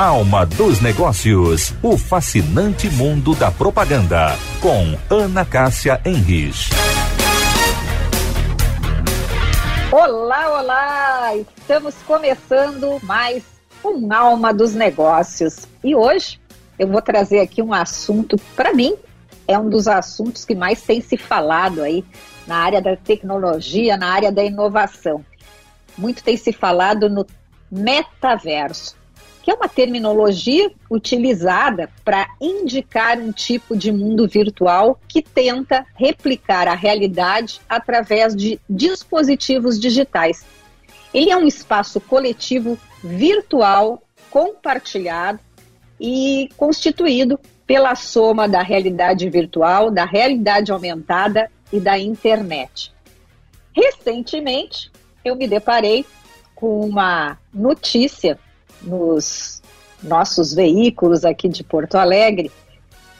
Alma dos Negócios, o fascinante mundo da propaganda, com Ana Cássia Henrich. Olá, olá! Estamos começando mais um Alma dos Negócios. E hoje eu vou trazer aqui um assunto, para mim, é um dos assuntos que mais tem se falado aí na área da tecnologia, na área da inovação. Muito tem se falado no metaverso que é uma terminologia utilizada para indicar um tipo de mundo virtual que tenta replicar a realidade através de dispositivos digitais. Ele é um espaço coletivo virtual compartilhado e constituído pela soma da realidade virtual, da realidade aumentada e da internet. Recentemente, eu me deparei com uma notícia nos nossos veículos aqui de Porto Alegre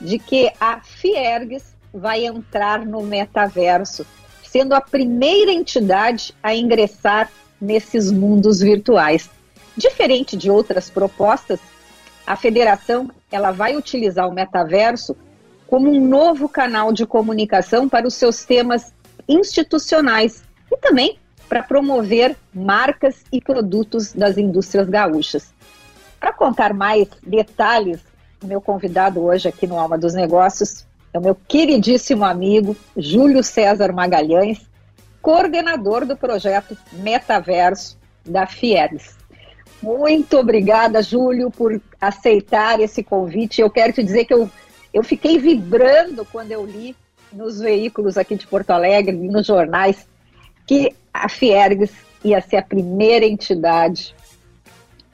de que a Fiergues vai entrar no metaverso, sendo a primeira entidade a ingressar nesses mundos virtuais. Diferente de outras propostas, a federação ela vai utilizar o metaverso como um novo canal de comunicação para os seus temas institucionais e também para promover marcas e produtos das indústrias gaúchas. Para contar mais detalhes, o meu convidado hoje aqui no Alma dos Negócios é o meu queridíssimo amigo Júlio César Magalhães, coordenador do projeto Metaverso da Fieres. Muito obrigada, Júlio, por aceitar esse convite. Eu quero te dizer que eu, eu fiquei vibrando quando eu li nos veículos aqui de Porto Alegre, nos jornais, que a Fiergs ia ser a primeira entidade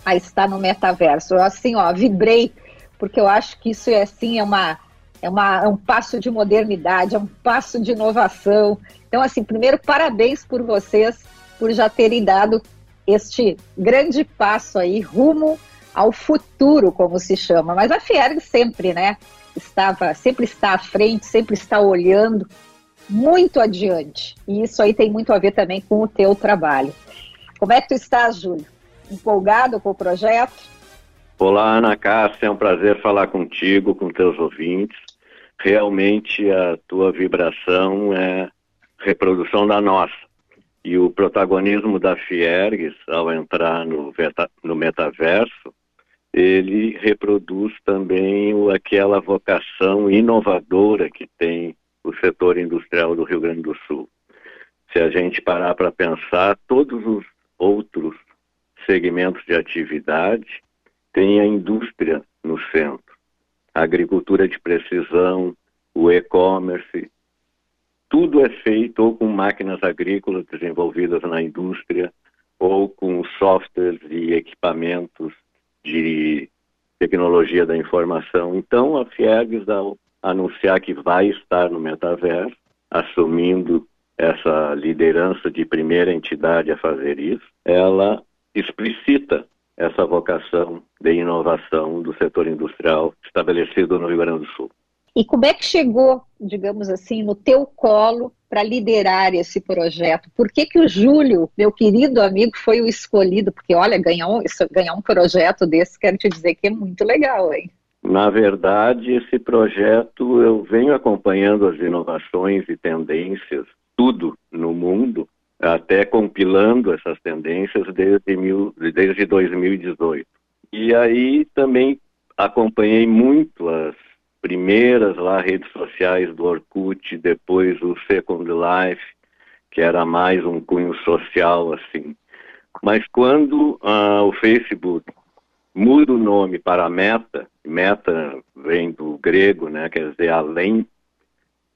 a estar no metaverso. Eu, assim, ó, vibrei, porque eu acho que isso é, assim, é, uma, é, uma, é um passo de modernidade, é um passo de inovação. Então, assim, primeiro, parabéns por vocês, por já terem dado este grande passo aí rumo ao futuro, como se chama. Mas a Fiergs sempre, né, estava, sempre está à frente, sempre está olhando muito adiante. E isso aí tem muito a ver também com o teu trabalho. Como é que tu estás, Júlio? Empolgado com o projeto? Olá, Ana Cássia, é um prazer falar contigo, com teus ouvintes. Realmente a tua vibração é reprodução da nossa. E o protagonismo da Fiergues, ao entrar no, no metaverso, ele reproduz também aquela vocação inovadora que tem o setor industrial do Rio Grande do Sul. Se a gente parar para pensar, todos os outros segmentos de atividade têm a indústria no centro. A agricultura de precisão, o e-commerce, tudo é feito ou com máquinas agrícolas desenvolvidas na indústria ou com softwares e equipamentos de tecnologia da informação. Então, a Fiergs, anunciar que vai estar no metaverso, assumindo essa liderança de primeira entidade a fazer isso, ela explicita essa vocação de inovação do setor industrial estabelecido no Rio Grande do Sul. E como é que chegou, digamos assim, no teu colo para liderar esse projeto? Por que, que o Júlio, meu querido amigo, foi o escolhido? Porque, olha, ganhar um, ganhar um projeto desse, quero te dizer que é muito legal, hein? Na verdade, esse projeto eu venho acompanhando as inovações e tendências, tudo no mundo, até compilando essas tendências desde, mil, desde 2018. E aí também acompanhei muito as primeiras lá redes sociais do Orkut, depois o Second Life, que era mais um cunho social assim. Mas quando uh, o Facebook muda o nome para Meta, Meta vem do grego, né, quer dizer além,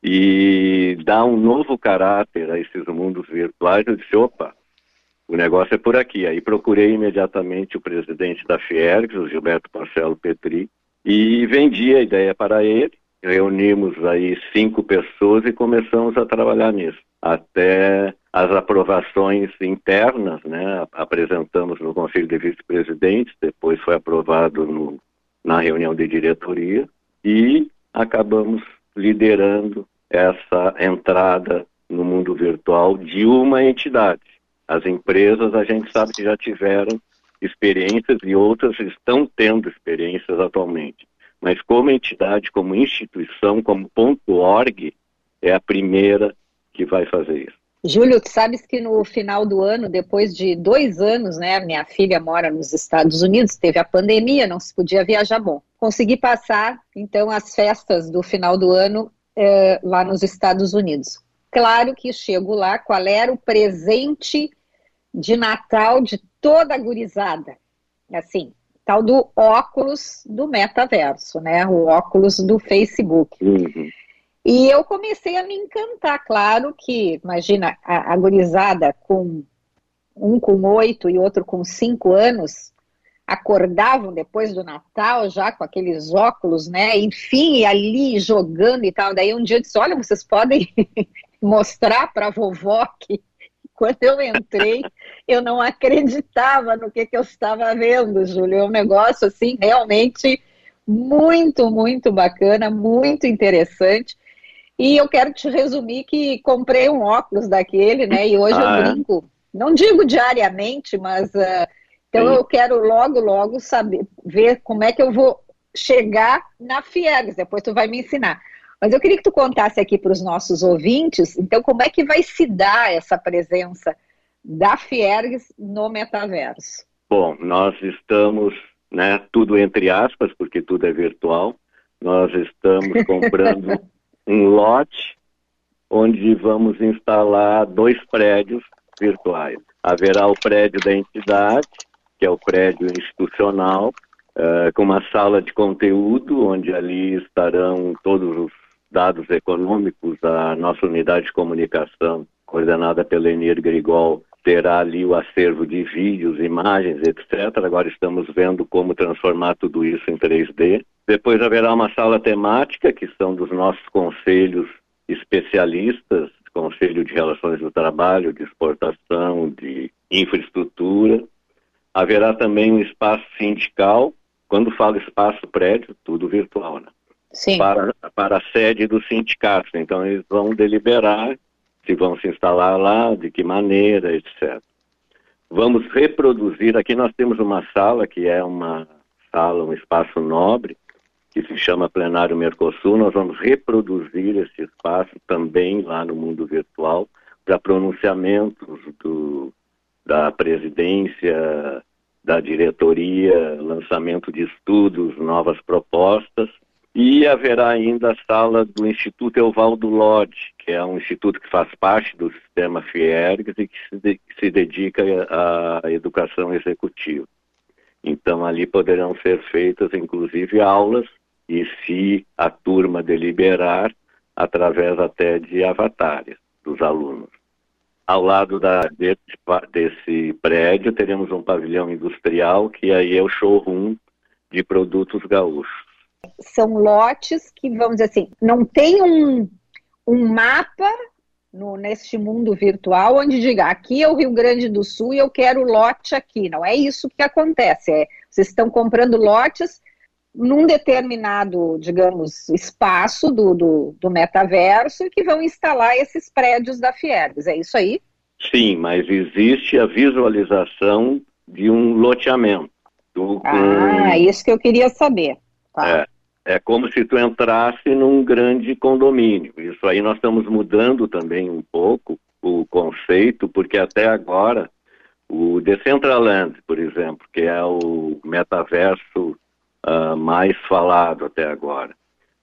e dá um novo caráter a esses mundos virtuais, eu disse, opa, o negócio é por aqui. Aí procurei imediatamente o presidente da Fiergs, o Gilberto Marcelo Petri, e vendi a ideia para ele. Reunimos aí cinco pessoas e começamos a trabalhar nisso. Até as aprovações internas, né? Apresentamos no Conselho de Vice-Presidentes, depois foi aprovado no, na reunião de diretoria e acabamos liderando essa entrada no mundo virtual de uma entidade. As empresas a gente sabe que já tiveram experiências e outras estão tendo experiências atualmente. Mas como entidade, como instituição, como ponto .org, é a primeira que vai fazer isso. Júlio, tu sabes que no final do ano, depois de dois anos, né, minha filha mora nos Estados Unidos, teve a pandemia, não se podia viajar bom. Consegui passar, então, as festas do final do ano eh, lá nos Estados Unidos. Claro que chego lá, qual era o presente de Natal de toda a gurizada? Assim, tal do óculos do metaverso, né? O óculos do Facebook. Uhum. E eu comecei a me encantar, claro que, imagina, a, a gurizada com um com oito e outro com cinco anos, acordavam depois do Natal já com aqueles óculos, né? Enfim, ali jogando e tal. Daí um dia eu disse: Olha, vocês podem mostrar para a vovó que quando eu entrei, eu não acreditava no que, que eu estava vendo, Júlio. É um negócio assim realmente muito, muito bacana, muito interessante. E eu quero te resumir que comprei um óculos daquele, né? E hoje ah, eu é? brinco, não digo diariamente, mas uh, então Sim. eu quero logo, logo saber, ver como é que eu vou chegar na Fieres. Depois tu vai me ensinar. Mas eu queria que tu contasse aqui para os nossos ouvintes, então, como é que vai se dar essa presença da Fiergs no metaverso? Bom, nós estamos, né, tudo entre aspas, porque tudo é virtual, nós estamos comprando um lote onde vamos instalar dois prédios virtuais. Haverá o prédio da entidade, que é o prédio institucional, uh, com uma sala de conteúdo, onde ali estarão todos os dados econômicos, a nossa unidade de comunicação, coordenada pela Enir Grigol, terá ali o acervo de vídeos, imagens, etc. Agora estamos vendo como transformar tudo isso em 3D. Depois haverá uma sala temática, que são dos nossos conselhos especialistas, Conselho de Relações do Trabalho, de Exportação, de Infraestrutura. Haverá também um espaço sindical. Quando falo espaço prédio, tudo virtual, né? Sim. Para, para a sede do sindicato. Então, eles vão deliberar se vão se instalar lá, de que maneira, etc. Vamos reproduzir. Aqui nós temos uma sala que é uma sala, um espaço nobre, que se chama Plenário Mercosul, nós vamos reproduzir esse espaço também lá no mundo virtual para pronunciamentos do, da presidência, da diretoria, lançamento de estudos, novas propostas. E haverá ainda a sala do Instituto Evaldo Lodge, que é um instituto que faz parte do sistema FIERGS e que se, de, que se dedica à educação executiva. Então, ali poderão ser feitas, inclusive, aulas e se a turma deliberar, através até de avatares dos alunos. Ao lado da, desse, desse prédio, teremos um pavilhão industrial, que aí é o showroom de produtos gaúchos. São lotes que, vamos dizer assim, não tem um, um mapa no, neste mundo virtual onde diga aqui é o Rio Grande do Sul e eu quero lote aqui. Não é isso que acontece. É, vocês estão comprando lotes num determinado, digamos, espaço do, do, do, metaverso e que vão instalar esses prédios da Fiergs. É isso aí? Sim, mas existe a visualização de um loteamento. Do, ah, isso que eu queria saber. Tá. É, é como se tu entrasse num grande condomínio. Isso aí nós estamos mudando também um pouco o conceito, porque até agora o Decentraland, por exemplo, que é o metaverso uh, mais falado até agora.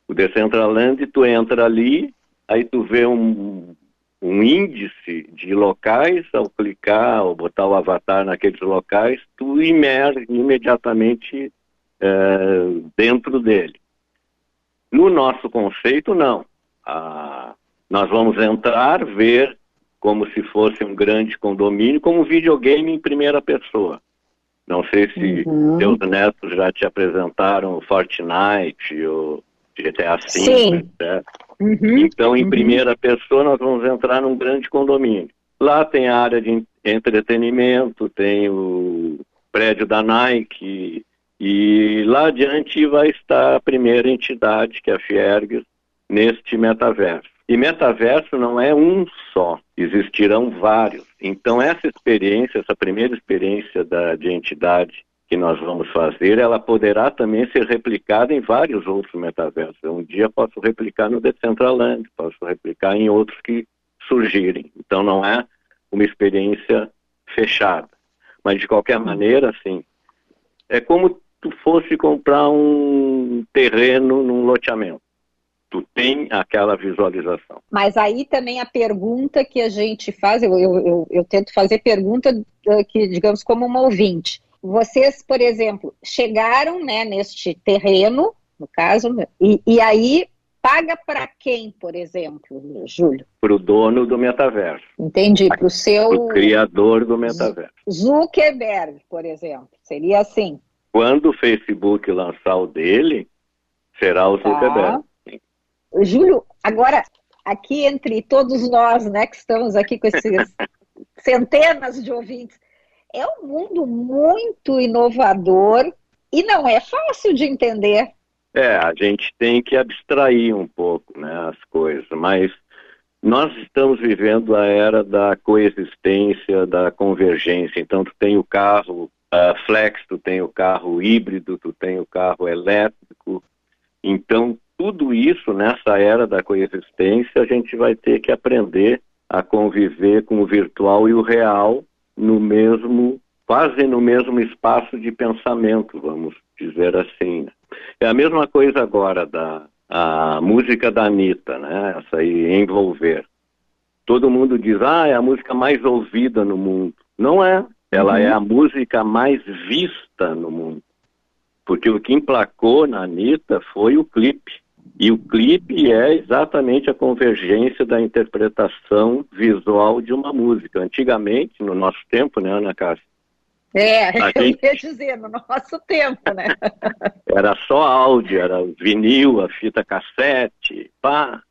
O Decentraland, tu entra ali, aí tu vê um, um índice de locais, ao clicar, ou botar o avatar naqueles locais, tu imerge imediatamente uh, dentro dele. No nosso conceito, não. Ah, nós vamos entrar, ver como se fosse um grande condomínio, como um videogame em primeira pessoa. Não sei se uhum. seus netos já te apresentaram o Fortnite ou GTA V, Sim. Etc. Uhum. Então, em uhum. primeira pessoa, nós vamos entrar num grande condomínio. Lá tem a área de entretenimento, tem o prédio da Nike, e lá adiante vai estar a primeira entidade, que é a Fiergs, neste metaverso. E metaverso não é um só, existirão vários. Então essa experiência, essa primeira experiência da, de entidade que nós vamos fazer, ela poderá também ser replicada em vários outros metaversos. Um dia posso replicar no Decentraland, posso replicar em outros que surgirem. Então não é uma experiência fechada. Mas de qualquer maneira, assim, é como tu fosse comprar um terreno num loteamento tu tem aquela visualização. Mas aí também a pergunta que a gente faz, eu, eu, eu, tento fazer pergunta uh, que, digamos, como uma ouvinte. Vocês, por exemplo, chegaram né, neste terreno, no caso, e, e aí paga para quem, por exemplo, Júlio? Para o dono do metaverso. Entendi, para o seu... O criador do metaverso. Zuckerberg, por exemplo, seria assim. Quando o Facebook lançar o dele, será o tá. Zuckerberg. Júlio, agora, aqui entre todos nós, né, que estamos aqui com esses centenas de ouvintes, é um mundo muito inovador e não é fácil de entender. É, a gente tem que abstrair um pouco né, as coisas, mas nós estamos vivendo a era da coexistência, da convergência. Então, tu tem o carro uh, flex, tu tem o carro híbrido, tu tem o carro elétrico. Então, tudo isso nessa era da coexistência, a gente vai ter que aprender a conviver com o virtual e o real no mesmo, quase no mesmo espaço de pensamento, vamos dizer assim. É a mesma coisa agora da a música da Anitta, né? Essa aí, Envolver. Todo mundo diz, ah, é a música mais ouvida no mundo. Não é. Ela uhum. é a música mais vista no mundo. Porque o que emplacou na Anitta foi o clipe. E o clipe é exatamente a convergência da interpretação visual de uma música. Antigamente, no nosso tempo, né, Ana Cássia? É, a eu gente... ia dizer, no nosso tempo, né? era só áudio, era vinil, a fita cassete, pá.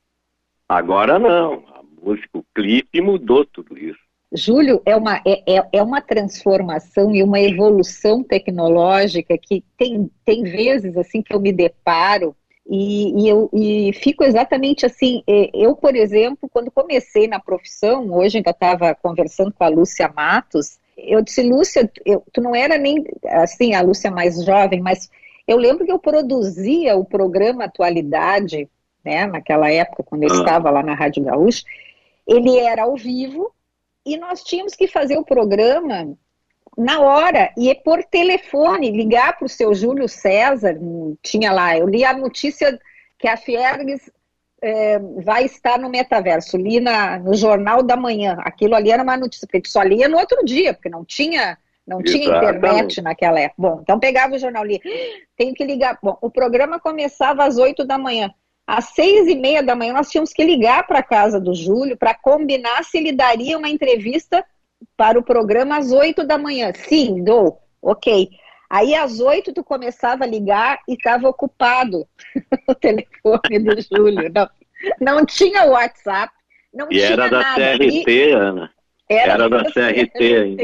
Agora não, a música, o clipe mudou tudo isso. Júlio, é uma, é, é, é uma transformação e uma evolução tecnológica que tem, tem vezes assim que eu me deparo e, e, eu e fico exatamente assim. Eu, por exemplo, quando comecei na profissão, hoje ainda estava conversando com a Lúcia Matos, eu disse, Lúcia, eu, tu não era nem assim a Lúcia mais jovem, mas eu lembro que eu produzia o programa Atualidade, né, naquela época, quando eu ah. estava lá na Rádio Gaúcha, ele era ao vivo e nós tínhamos que fazer o programa na hora, e é por telefone, ligar para o seu Júlio César, tinha lá, eu li a notícia que a Fiergues é, vai estar no metaverso, li na, no Jornal da Manhã, aquilo ali era uma notícia, porque só lia no outro dia, porque não tinha não tinha internet naquela época. Bom, então pegava o jornal ali, tenho que ligar. Bom, o programa começava às oito da manhã. Às seis e meia da manhã nós tínhamos que ligar para a casa do Júlio para combinar se ele daria uma entrevista para o programa às 8 da manhã. Sim, dou. Ok. Aí às 8 tu começava a ligar e estava ocupado o telefone do Júlio. Não, não tinha WhatsApp, não e tinha era da nada. CRT, e... Ana. Era, era da, da CRT, CRT ainda.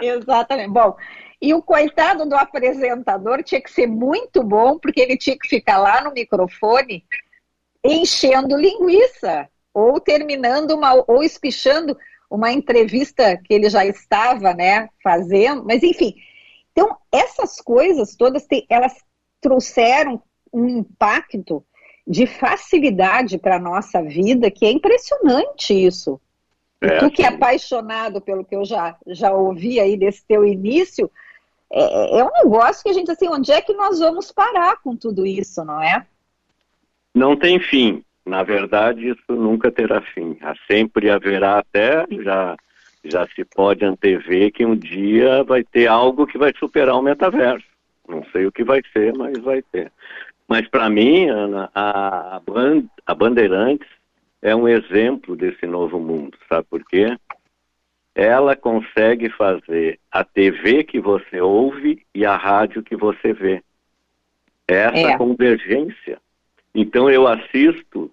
Exatamente. Bom, e o coitado do apresentador tinha que ser muito bom, porque ele tinha que ficar lá no microfone enchendo linguiça, ou terminando uma, ou espichando uma entrevista que ele já estava, né, fazendo, mas enfim. Então, essas coisas todas, elas trouxeram um impacto de facilidade para a nossa vida que é impressionante isso. É, tu que é apaixonado pelo que eu já, já ouvi aí desse teu início, é, é um negócio que a gente, assim, onde é que nós vamos parar com tudo isso, não é? Não tem fim. Na verdade, isso nunca terá fim. Sempre haverá até, já, já se pode antever que um dia vai ter algo que vai superar o metaverso. Não sei o que vai ser, mas vai ter. Mas para mim, Ana, a, a Bandeirantes é um exemplo desse novo mundo, sabe por quê? Ela consegue fazer a TV que você ouve e a rádio que você vê. Essa é. convergência. Então eu assisto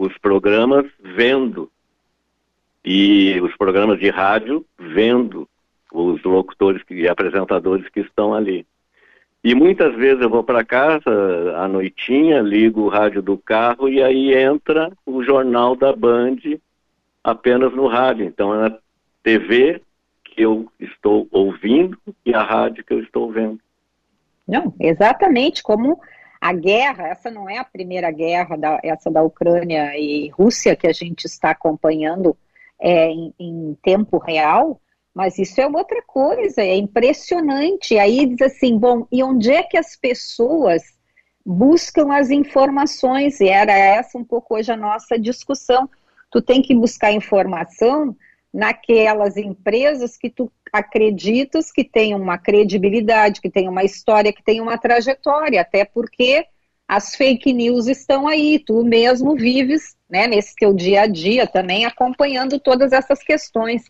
os programas vendo e os programas de rádio vendo os locutores e apresentadores que estão ali. E muitas vezes eu vou para casa à noitinha, ligo o rádio do carro e aí entra o jornal da Band apenas no rádio. Então é a TV que eu estou ouvindo e a rádio que eu estou vendo. Não, exatamente como a guerra, essa não é a primeira guerra, da, essa da Ucrânia e Rússia que a gente está acompanhando é, em, em tempo real, mas isso é outra coisa, é impressionante. Aí diz assim, bom, e onde é que as pessoas buscam as informações? E era essa um pouco hoje a nossa discussão. Tu tem que buscar informação naquelas empresas que tu acreditas que têm uma credibilidade, que têm uma história, que têm uma trajetória, até porque as fake news estão aí, tu mesmo vives né, nesse teu dia a dia também acompanhando todas essas questões.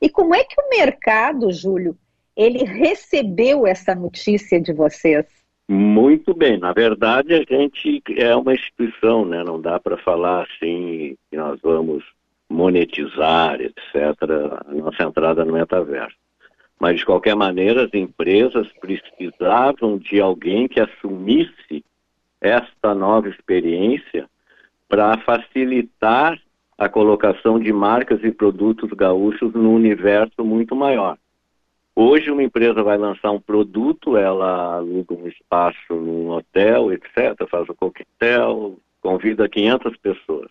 E como é que o mercado, Júlio, ele recebeu essa notícia de vocês? Muito bem. Na verdade, a gente é uma instituição, né? Não dá para falar assim que nós vamos monetizar, etc. A nossa entrada no metaverso. Mas, de qualquer maneira, as empresas precisavam de alguém que assumisse esta nova experiência para facilitar a colocação de marcas e produtos gaúchos no universo muito maior. Hoje uma empresa vai lançar um produto, ela aluga um espaço num hotel, etc., faz o coquetel, convida 500 pessoas.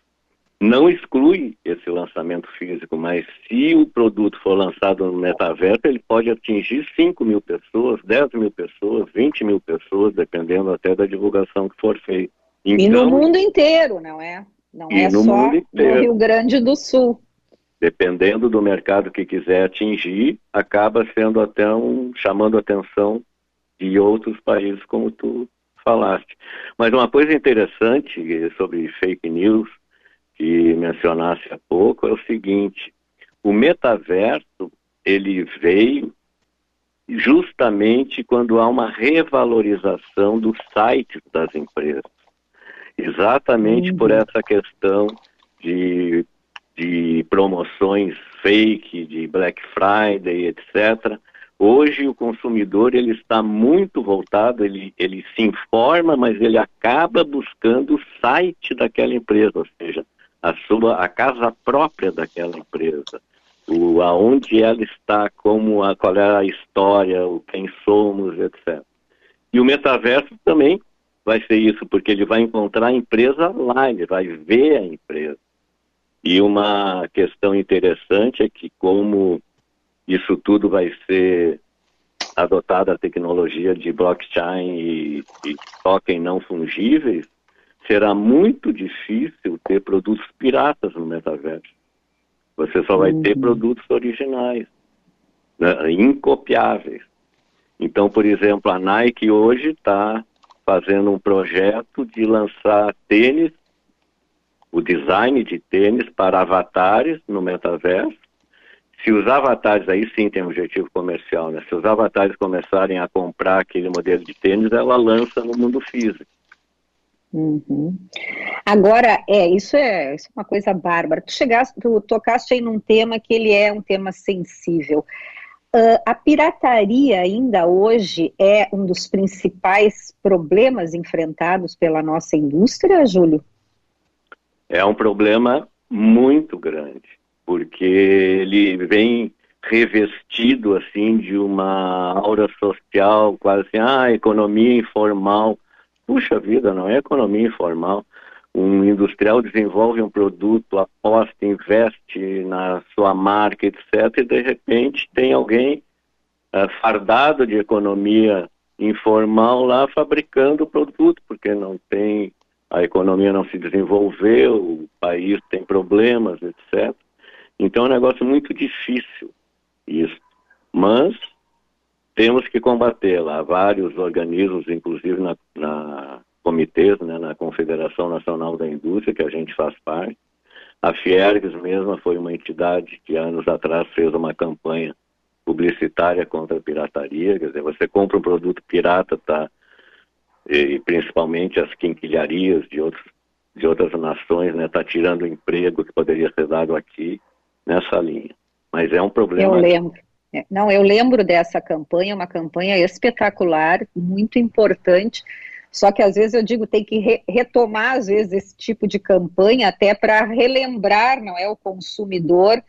Não exclui esse lançamento físico, mas se o produto for lançado no metaverso, ele pode atingir 5 mil pessoas, 10 mil pessoas, 20 mil pessoas, dependendo até da divulgação que for feita. Então, e no então, mundo inteiro, não é? Não é só no Rio Grande do Sul. Dependendo do mercado que quiser atingir, acaba sendo até um chamando a atenção de outros países, como tu falaste. Mas uma coisa interessante sobre fake news que mencionasse há pouco é o seguinte: o metaverso ele veio justamente quando há uma revalorização dos sites das empresas exatamente uhum. por essa questão de, de promoções fake, de Black Friday, etc. Hoje o consumidor ele está muito voltado, ele, ele se informa, mas ele acaba buscando o site daquela empresa, ou seja, a sua a casa própria daquela empresa, o aonde ela está, como a, qual é a história, o quem somos, etc. E o metaverso também vai ser isso, porque ele vai encontrar a empresa lá, ele vai ver a empresa. E uma questão interessante é que como isso tudo vai ser adotada a tecnologia de blockchain e, e token não fungíveis, será muito difícil ter produtos piratas no metaverso. Você só vai uhum. ter produtos originais, né, incopiáveis. Então, por exemplo, a Nike hoje está fazendo um projeto de lançar tênis, o design de tênis para avatares no metaverso. Se os avatares, aí sim tem um objetivo comercial, né? Se os avatares começarem a comprar aquele modelo de tênis, ela lança no mundo físico. Uhum. Agora, é isso, é, isso é uma coisa bárbara. Tu chegaste, tu tocaste aí num tema que ele é um tema sensível. Uh, a pirataria ainda hoje é um dos principais problemas enfrentados pela nossa indústria, Júlio? É um problema muito grande, porque ele vem revestido assim de uma aura social, quase assim, ah, economia informal. Puxa vida, não é economia informal um industrial desenvolve um produto, aposta, investe na sua marca, etc., e de repente tem alguém uh, fardado de economia informal lá fabricando o produto, porque não tem, a economia não se desenvolveu, o país tem problemas, etc. Então é um negócio muito difícil isso. Mas temos que combater lá vários organismos, inclusive na, na comitês, né, na Confederação Nacional da Indústria, que a gente faz parte. A Fiergs mesma foi uma entidade que anos atrás fez uma campanha publicitária contra a pirataria, quer dizer, você compra um produto pirata, tá, e, principalmente as quinquilharias de, outros, de outras nações, né, tá tirando o emprego que poderia ser dado aqui nessa linha. Mas é um problema. Eu lembro. É, não, eu lembro dessa campanha, uma campanha espetacular, muito importante. Só que às vezes eu digo tem que re retomar às vezes esse tipo de campanha até para relembrar, não é o consumidor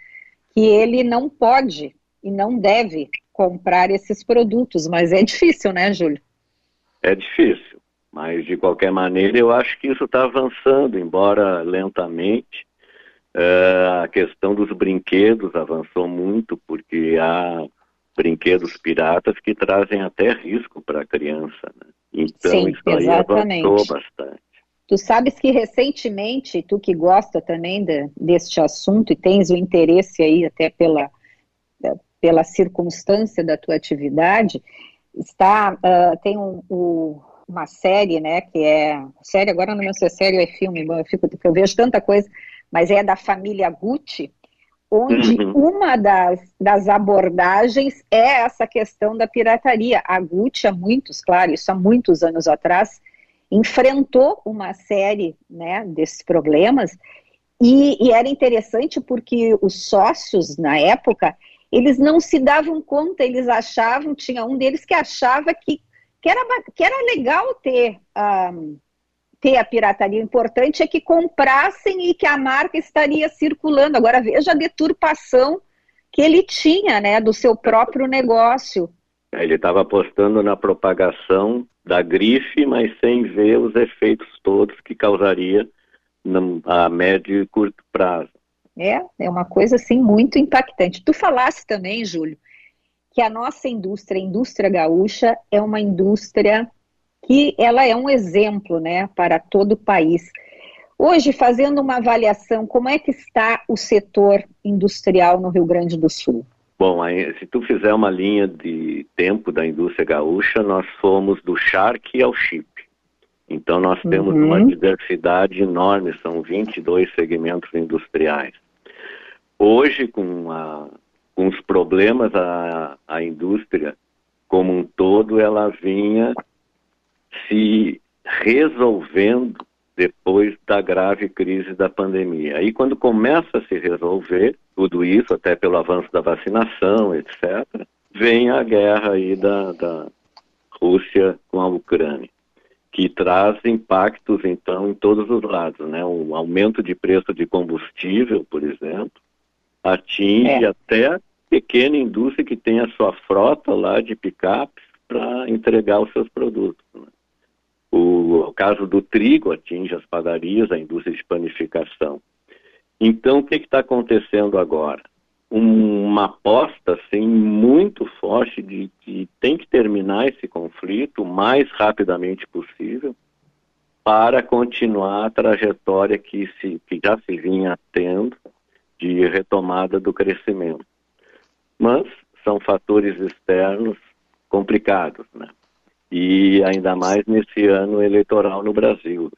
que ele não pode e não deve comprar esses produtos, mas é difícil, né, Júlio? É difícil, mas de qualquer maneira eu acho que isso está avançando, embora lentamente. Uh, a questão dos brinquedos avançou muito, porque há brinquedos piratas que trazem até risco para a criança. Né? Então Sim, isso aí exatamente. avançou bastante. Tu sabes que recentemente, tu que gosta também de, deste assunto e tens o interesse aí até pela, pela circunstância da tua atividade, está, uh, tem um, um, uma série, né, que é, série agora não sei se é série ou é filme, eu, fico, eu vejo tanta coisa, mas é da família Gucci, onde uhum. uma das, das abordagens é essa questão da pirataria. A Gucci, há muitos, claro, isso há muitos anos atrás, enfrentou uma série né, desses problemas e, e, era interessante porque os sócios, na época, eles não se davam conta, eles achavam, tinha um deles que achava que, que, era, que era legal ter um, ter a pirataria. O importante é que comprassem e que a marca estaria circulando. Agora veja a deturpação que ele tinha, né, do seu próprio negócio. Ele estava apostando na propagação da grife, mas sem ver os efeitos todos que causaria a médio e curto prazo. É, é uma coisa assim muito impactante. Tu falaste também, Júlio, que a nossa indústria, a indústria gaúcha, é uma indústria que ela é um exemplo né, para todo o país. Hoje, fazendo uma avaliação, como é que está o setor industrial no Rio Grande do Sul? Bom, se tu fizer uma linha de tempo da indústria gaúcha, nós fomos do charque ao chip. Então, nós temos uhum. uma diversidade enorme, são 22 segmentos industriais. Hoje, com, a, com os problemas, a, a indústria como um todo, ela vinha se resolvendo depois da grave crise da pandemia. Aí, quando começa a se resolver tudo isso, até pelo avanço da vacinação, etc., vem a guerra aí da, da Rússia com a Ucrânia, que traz impactos, então, em todos os lados. Né? O aumento de preço de combustível, por exemplo, atinge é. até a pequena indústria que tem a sua frota lá de picapes para entregar os seus produtos. Né? O, o caso do trigo atinge as padarias, a indústria de panificação. Então, o que está acontecendo agora? Um, uma aposta assim, muito forte de que tem que terminar esse conflito o mais rapidamente possível para continuar a trajetória que, se, que já se vinha tendo de retomada do crescimento. Mas são fatores externos complicados, né? E ainda mais nesse ano eleitoral no Brasil.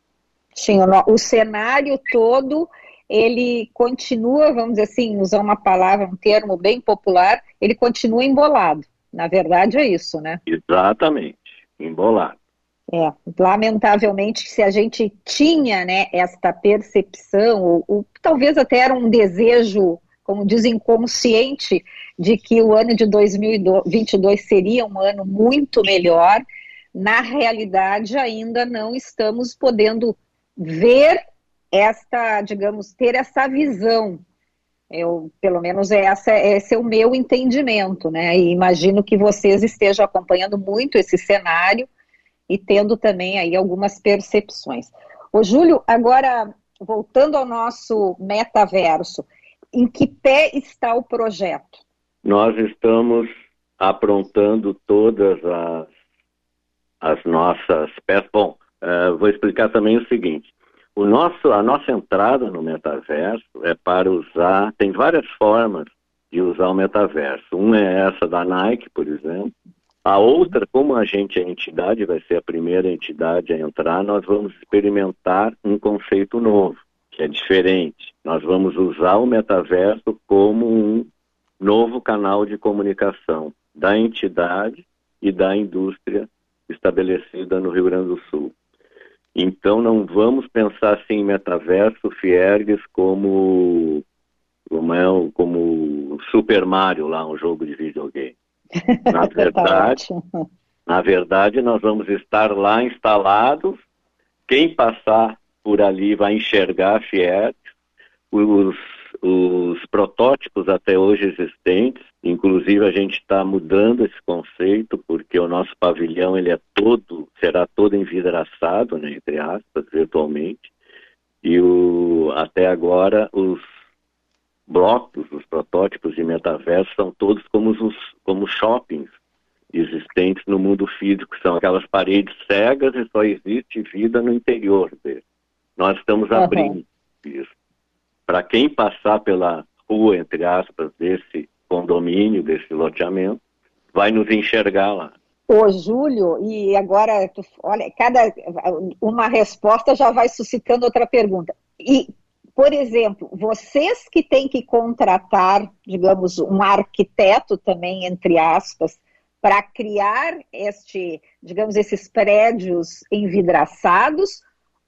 Sim, o, o cenário todo ele continua, vamos dizer assim, usar uma palavra, um termo bem popular, ele continua embolado. Na verdade é isso, né? Exatamente, embolado. É, lamentavelmente, se a gente tinha né, esta percepção, ou, ou talvez até era um desejo, como diz, inconsciente, de que o ano de 2022 seria um ano muito melhor, na realidade ainda não estamos podendo ver esta, digamos, ter essa visão. Eu, pelo menos essa, esse é o meu entendimento, né? E imagino que vocês estejam acompanhando muito esse cenário e tendo também aí algumas percepções. Ô Júlio, agora voltando ao nosso metaverso, em que pé está o projeto? Nós estamos aprontando todas as as nossas peças. Bom, uh, vou explicar também o seguinte. O nosso, a nossa entrada no metaverso é para usar, tem várias formas de usar o metaverso. Uma é essa da Nike, por exemplo. A outra, como a gente é entidade, vai ser a primeira entidade a entrar, nós vamos experimentar um conceito novo, que é diferente. Nós vamos usar o metaverso como um novo canal de comunicação da entidade e da indústria estabelecida no Rio Grande do Sul. Então não vamos pensar assim em metaverso Fiergues como como, é, como Super Mario lá, um jogo de videogame. Na verdade, na verdade, nós vamos estar lá instalados. Quem passar por ali vai enxergar a Fiat. Os, os protótipos até hoje existentes, inclusive a gente está mudando esse conceito porque o nosso pavilhão ele é todo será todo envidraçado, né, entre aspas, virtualmente. E o, até agora os blocos, os protótipos de metaverso são todos como os como shoppings existentes no mundo físico, são aquelas paredes cegas e só existe vida no interior deles. Nós estamos uhum. abrindo isso. Para quem passar pela rua, entre aspas, desse condomínio, desse loteamento, vai nos enxergar lá. Ô, Júlio, e agora, tu, olha, cada uma resposta já vai suscitando outra pergunta. E, por exemplo, vocês que têm que contratar, digamos, um arquiteto também, entre aspas, para criar este, digamos, esses prédios envidraçados,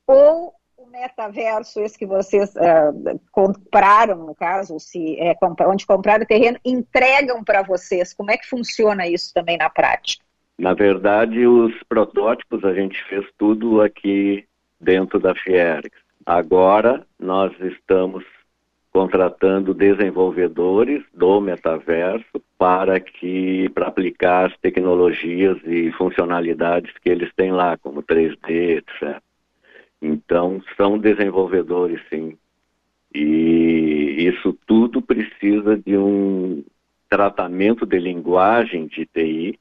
ou o metaverso, esse que vocês uh, compraram, no caso, se é, onde compraram o terreno, entregam para vocês. Como é que funciona isso também na prática? Na verdade, os protótipos a gente fez tudo aqui dentro da Fiergs. Agora nós estamos contratando desenvolvedores do metaverso para que para aplicar as tecnologias e funcionalidades que eles têm lá, como 3D, etc. Então são desenvolvedores, sim. E isso tudo precisa de um tratamento de linguagem de TI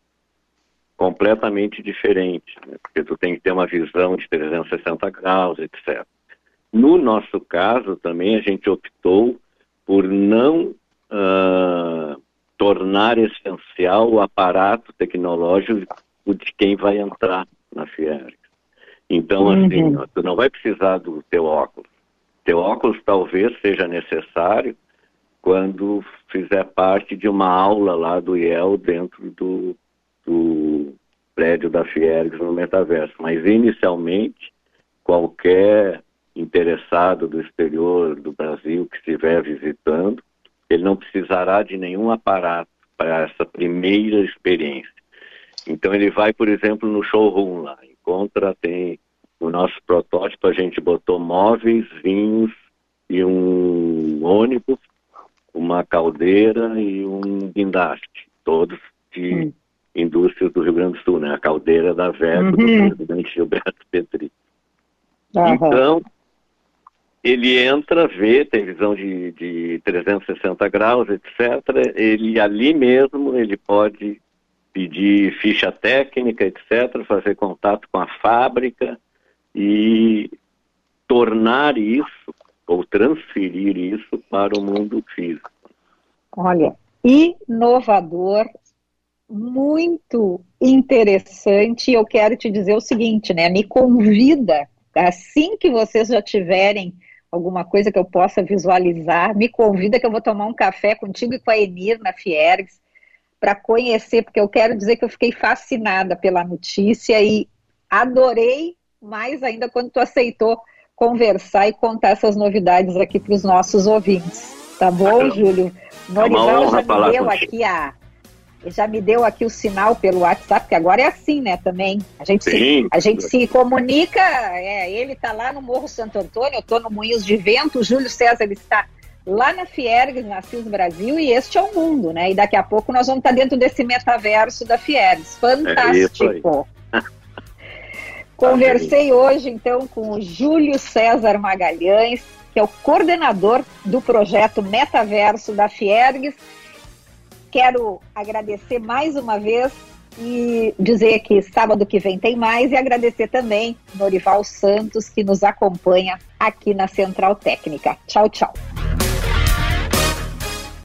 completamente diferente, né? porque tu tem que ter uma visão de 360 graus, etc. No nosso caso, também a gente optou por não uh, tornar essencial o aparato tecnológico de quem vai entrar na Fiergs. Então, uhum. assim, tu não vai precisar do teu óculos. Teu óculos talvez seja necessário quando fizer parte de uma aula lá do IEL dentro do, do prédio da Fiergs no metaverso. Mas inicialmente, qualquer interessado do exterior do Brasil que estiver visitando, ele não precisará de nenhum aparato para essa primeira experiência. Então ele vai, por exemplo, no showroom lá, encontra, tem o nosso protótipo, a gente botou móveis, vinhos e um ônibus, uma caldeira e um guindaste, todos de hum indústrias do Rio Grande do Sul, né? A caldeira da verba uhum. do presidente Gilberto Petri. Uhum. Então, ele entra, vê, tem visão de, de 360 graus, etc. Ele ali mesmo, ele pode pedir ficha técnica, etc., fazer contato com a fábrica e tornar isso ou transferir isso para o mundo físico. Olha, inovador muito interessante. Eu quero te dizer o seguinte, né? Me convida, assim que vocês já tiverem alguma coisa que eu possa visualizar, me convida que eu vou tomar um café contigo e com a Enir na Fiergs para conhecer, porque eu quero dizer que eu fiquei fascinada pela notícia e adorei mais ainda quando tu aceitou conversar e contar essas novidades aqui para os nossos ouvintes. Tá bom, Júlio? Norival já me deu aqui a, já me deu aqui o sinal pelo WhatsApp, que agora é assim, né, também. A gente, se, a gente se comunica, é, ele está lá no Morro Santo Antônio, eu estou no Moinhos de Vento, o Júlio César ele está lá na Fiergs, na CIS Brasil, e este é o mundo, né? E daqui a pouco nós vamos estar dentro desse metaverso da Fiergs. Fantástico! É Conversei hoje, então, com o Júlio César Magalhães, que é o coordenador do projeto Metaverso da Fiergs, Quero agradecer mais uma vez e dizer que sábado que vem tem mais e agradecer também Norival Santos que nos acompanha aqui na Central Técnica. Tchau, tchau.